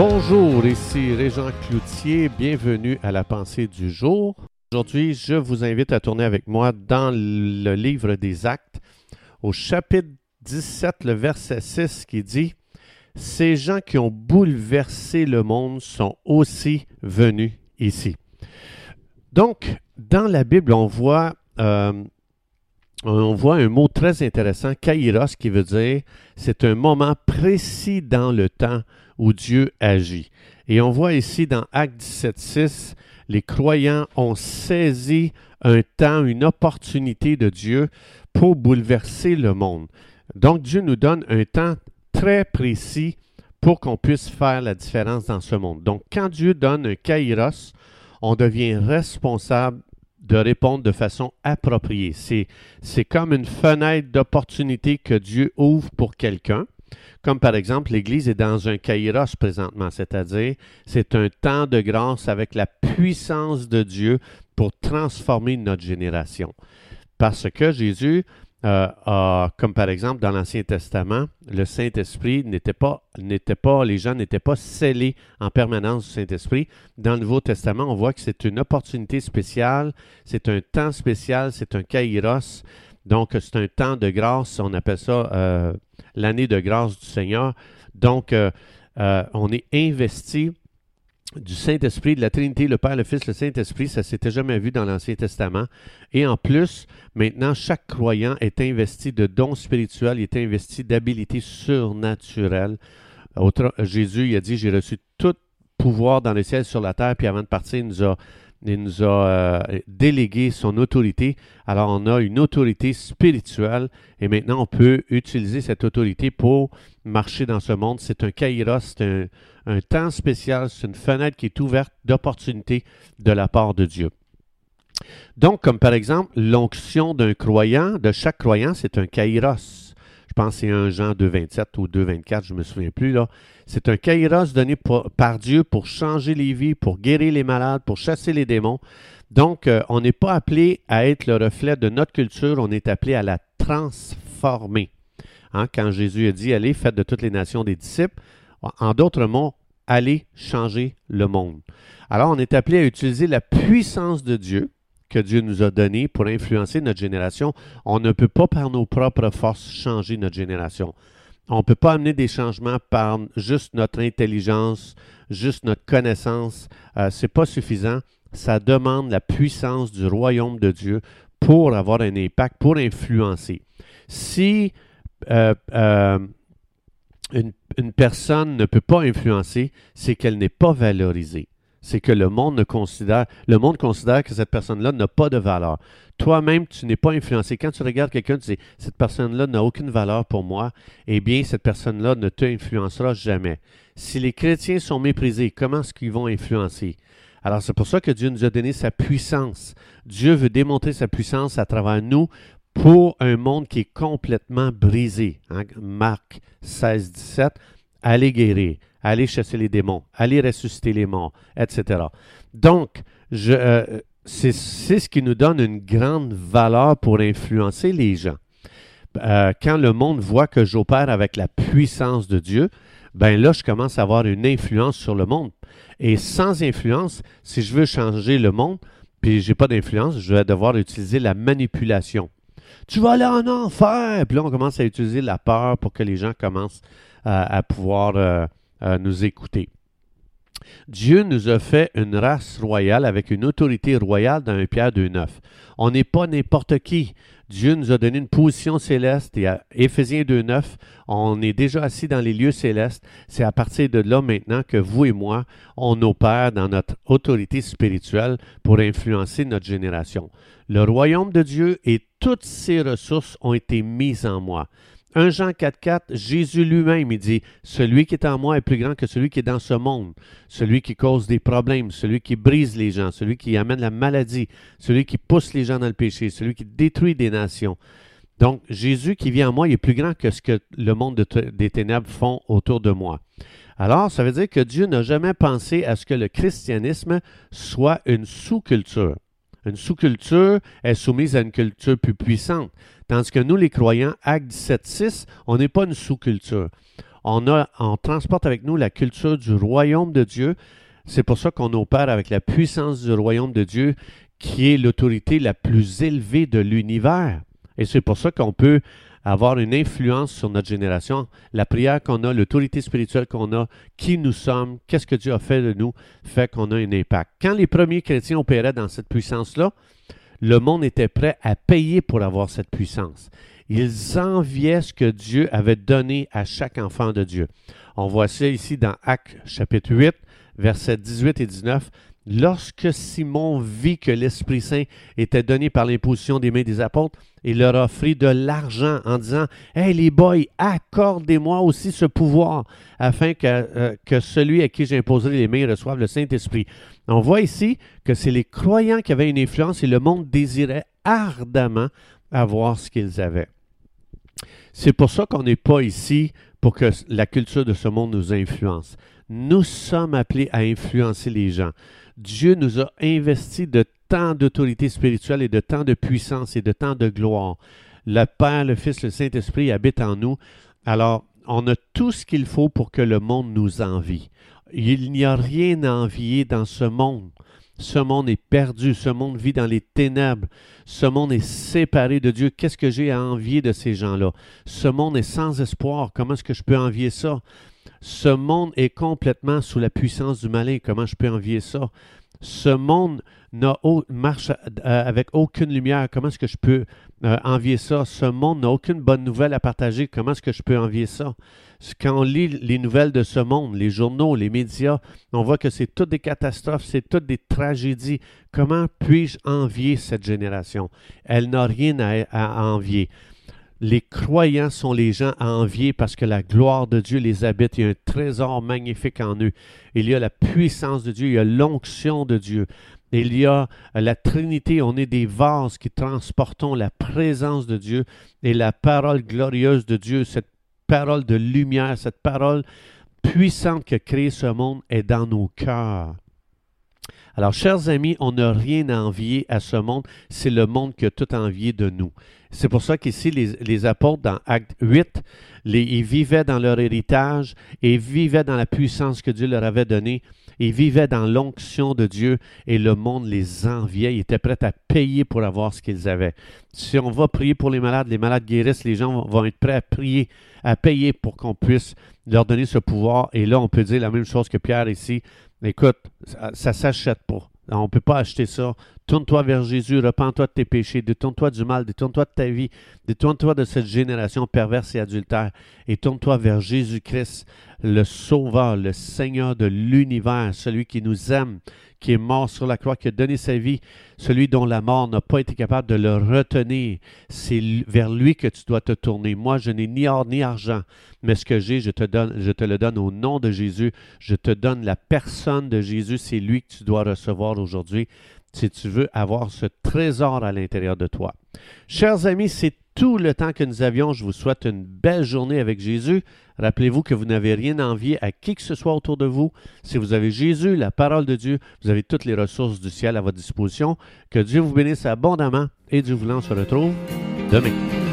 Bonjour, ici Régent Cloutier, bienvenue à la pensée du jour. Aujourd'hui, je vous invite à tourner avec moi dans le livre des Actes, au chapitre 17, le verset 6 qui dit Ces gens qui ont bouleversé le monde sont aussi venus ici. Donc, dans la Bible, on voit, euh, on voit un mot très intéressant, kairos, qui veut dire c'est un moment précis dans le temps où Dieu agit. Et on voit ici dans Acte 17.6, les croyants ont saisi un temps, une opportunité de Dieu pour bouleverser le monde. Donc Dieu nous donne un temps très précis pour qu'on puisse faire la différence dans ce monde. Donc quand Dieu donne un kairos, on devient responsable de répondre de façon appropriée. C'est comme une fenêtre d'opportunité que Dieu ouvre pour quelqu'un. Comme par exemple, l'Église est dans un kairos présentement, c'est-à-dire c'est un temps de grâce avec la puissance de Dieu pour transformer notre génération. Parce que Jésus euh, comme par exemple dans l'Ancien Testament, le Saint-Esprit n'était pas, n'était pas, les gens n'étaient pas scellés en permanence du Saint-Esprit. Dans le Nouveau Testament, on voit que c'est une opportunité spéciale, c'est un temps spécial, c'est un kairos. Donc, c'est un temps de grâce, on appelle ça euh, l'année de grâce du Seigneur. Donc, euh, on est investi du Saint-Esprit, de la Trinité, le Père, le Fils, le Saint-Esprit, ça s'était jamais vu dans l'Ancien Testament. Et en plus, maintenant, chaque croyant est investi de dons spirituels, il est investi d'habilités surnaturelles. Jésus il a dit, j'ai reçu tout pouvoir dans le ciel sur la terre, puis avant de partir, il nous a il nous a euh, délégué son autorité. Alors on a une autorité spirituelle et maintenant on peut utiliser cette autorité pour marcher dans ce monde. C'est un kairos, c'est un, temps spécial, c'est une fenêtre qui est ouverte d'opportunité de la part de Dieu. Donc, comme par exemple, l'onction d'un croyant, de chaque croyant, c'est un kairos. Pense que c'est un Jean 2.27 ou 2.24, je ne me souviens plus. là. C'est un kairos donné par Dieu pour changer les vies, pour guérir les malades, pour chasser les démons. Donc, euh, on n'est pas appelé à être le reflet de notre culture, on est appelé à la transformer. Hein, quand Jésus a dit, allez, faites de toutes les nations des disciples, en d'autres mots, allez changer le monde. Alors, on est appelé à utiliser la puissance de Dieu que Dieu nous a donnée pour influencer notre génération. On ne peut pas par nos propres forces changer notre génération. On ne peut pas amener des changements par juste notre intelligence, juste notre connaissance. Euh, Ce n'est pas suffisant. Ça demande la puissance du royaume de Dieu pour avoir un impact, pour influencer. Si euh, euh, une personne ne peut pas influencer, c'est qu'elle n'est pas valorisée c'est que le monde considère, que cette personne-là n'a pas de valeur. Toi-même, tu n'es pas influencé. Quand tu regardes quelqu'un, tu dis cette personne-là n'a aucune valeur pour moi. Eh bien, cette personne-là ne t'influencera jamais. Si les chrétiens sont méprisés, comment est-ce qu'ils vont influencer? Alors, c'est pour ça que Dieu nous a donné sa puissance. Dieu veut démontrer sa puissance à travers nous pour un monde qui est complètement brisé. Hein? Marc 16, 17, allez guérir aller chasser les démons, aller ressusciter les morts, etc. Donc, euh, c'est ce qui nous donne une grande valeur pour influencer les gens. Euh, quand le monde voit que j'opère avec la puissance de Dieu, ben là, je commence à avoir une influence sur le monde. Et sans influence, si je veux changer le monde, puis j'ai pas d'influence, je vais devoir utiliser la manipulation. Tu vas aller en enfer! Puis là, on commence à utiliser la peur pour que les gens commencent à pouvoir euh, nous écouter. Dieu nous a fait une race royale avec une autorité royale dans un Pierre 2.9. On n'est pas n'importe qui. Dieu nous a donné une position céleste et à Éphésiens 2.9, on est déjà assis dans les lieux célestes. C'est à partir de là maintenant que vous et moi, on opère dans notre autorité spirituelle pour influencer notre génération. Le royaume de Dieu et toutes ses ressources ont été mises en moi. 1 Jean 4.4, Jésus lui-même, il dit, Celui qui est en moi est plus grand que celui qui est dans ce monde, celui qui cause des problèmes, celui qui brise les gens, celui qui amène la maladie, celui qui pousse les gens dans le péché, celui qui détruit des nations. Donc, Jésus qui vient en moi, est plus grand que ce que le monde des ténèbres font autour de moi. Alors, ça veut dire que Dieu n'a jamais pensé à ce que le christianisme soit une sous-culture. Une sous-culture est soumise à une culture plus puissante. Tandis que nous, les croyants, Acte 17.6, on n'est pas une sous-culture. On, on transporte avec nous la culture du royaume de Dieu. C'est pour ça qu'on opère avec la puissance du royaume de Dieu, qui est l'autorité la plus élevée de l'univers. Et c'est pour ça qu'on peut avoir une influence sur notre génération. La prière qu'on a, l'autorité spirituelle qu'on a, qui nous sommes, qu'est-ce que Dieu a fait de nous, fait qu'on a un impact. Quand les premiers chrétiens opéraient dans cette puissance-là, le monde était prêt à payer pour avoir cette puissance. Ils enviaient ce que Dieu avait donné à chaque enfant de Dieu. On voit ça ici dans Actes chapitre 8, versets 18 et 19. Lorsque Simon vit que l'Esprit Saint était donné par l'imposition des mains des apôtres, il leur offrit de l'argent en disant Hey les boys, accordez-moi aussi ce pouvoir afin que, euh, que celui à qui j'imposerai les mains reçoive le Saint-Esprit. On voit ici que c'est les croyants qui avaient une influence et le monde désirait ardemment avoir ce qu'ils avaient. C'est pour ça qu'on n'est pas ici pour que la culture de ce monde nous influence. Nous sommes appelés à influencer les gens. Dieu nous a investi de tant d'autorité spirituelle et de tant de puissance et de tant de gloire. Le Père, le Fils, le Saint-Esprit habitent en nous. Alors, on a tout ce qu'il faut pour que le monde nous envie. Il n'y a rien à envier dans ce monde. Ce monde est perdu, ce monde vit dans les ténèbres, ce monde est séparé de Dieu. Qu'est-ce que j'ai à envier de ces gens-là? Ce monde est sans espoir. Comment est-ce que je peux envier ça? Ce monde est complètement sous la puissance du malin. Comment je peux envier ça? Ce monde marche euh, avec aucune lumière. Comment est-ce que je peux euh, envier ça? Ce monde n'a aucune bonne nouvelle à partager. Comment est-ce que je peux envier ça? Quand on lit les nouvelles de ce monde, les journaux, les médias, on voit que c'est toutes des catastrophes, c'est toutes des tragédies. Comment puis-je envier cette génération? Elle n'a rien à envier. Les croyants sont les gens à envier parce que la gloire de Dieu les habite. Il y a un trésor magnifique en eux. Il y a la puissance de Dieu, il y a l'onction de Dieu. Il y a la Trinité, on est des vases qui transportons la présence de Dieu et la parole glorieuse de Dieu, cette parole de lumière, cette parole puissante qui a créé ce monde est dans nos cœurs. Alors, chers amis, on n'a rien à envier à ce monde, c'est le monde qui a tout envié de nous. C'est pour ça qu'ici, les, apôtres, dans Acte 8, ils vivaient dans leur héritage et vivaient dans la puissance que Dieu leur avait donnée. Ils vivaient dans l'onction de Dieu et le monde les enviait. Ils étaient prêts à payer pour avoir ce qu'ils avaient. Si on va prier pour les malades, les malades guérissent, les gens vont être prêts à prier, à payer pour qu'on puisse leur donner ce pouvoir. Et là, on peut dire la même chose que Pierre ici. Écoute, ça ne s'achète pas. On ne peut pas acheter ça. Tourne-toi vers Jésus, repens-toi de tes péchés, détourne-toi du mal, détourne-toi de ta vie, détourne-toi de cette génération perverse et adultère et tourne-toi vers Jésus-Christ, le Sauveur, le Seigneur de l'univers, celui qui nous aime, qui est mort sur la croix, qui a donné sa vie, celui dont la mort n'a pas été capable de le retenir. C'est vers lui que tu dois te tourner. Moi, je n'ai ni or ni argent, mais ce que j'ai, je te le donne au nom de Jésus. Je te donne la personne de Jésus. C'est lui que tu dois recevoir aujourd'hui si tu veux avoir ce trésor à l'intérieur de toi. Chers amis, c'est tout le temps que nous avions. Je vous souhaite une belle journée avec Jésus. Rappelez-vous que vous n'avez rien à envier à qui que ce soit autour de vous. Si vous avez Jésus, la parole de Dieu, vous avez toutes les ressources du ciel à votre disposition. Que Dieu vous bénisse abondamment et Dieu voulant, on se retrouve demain.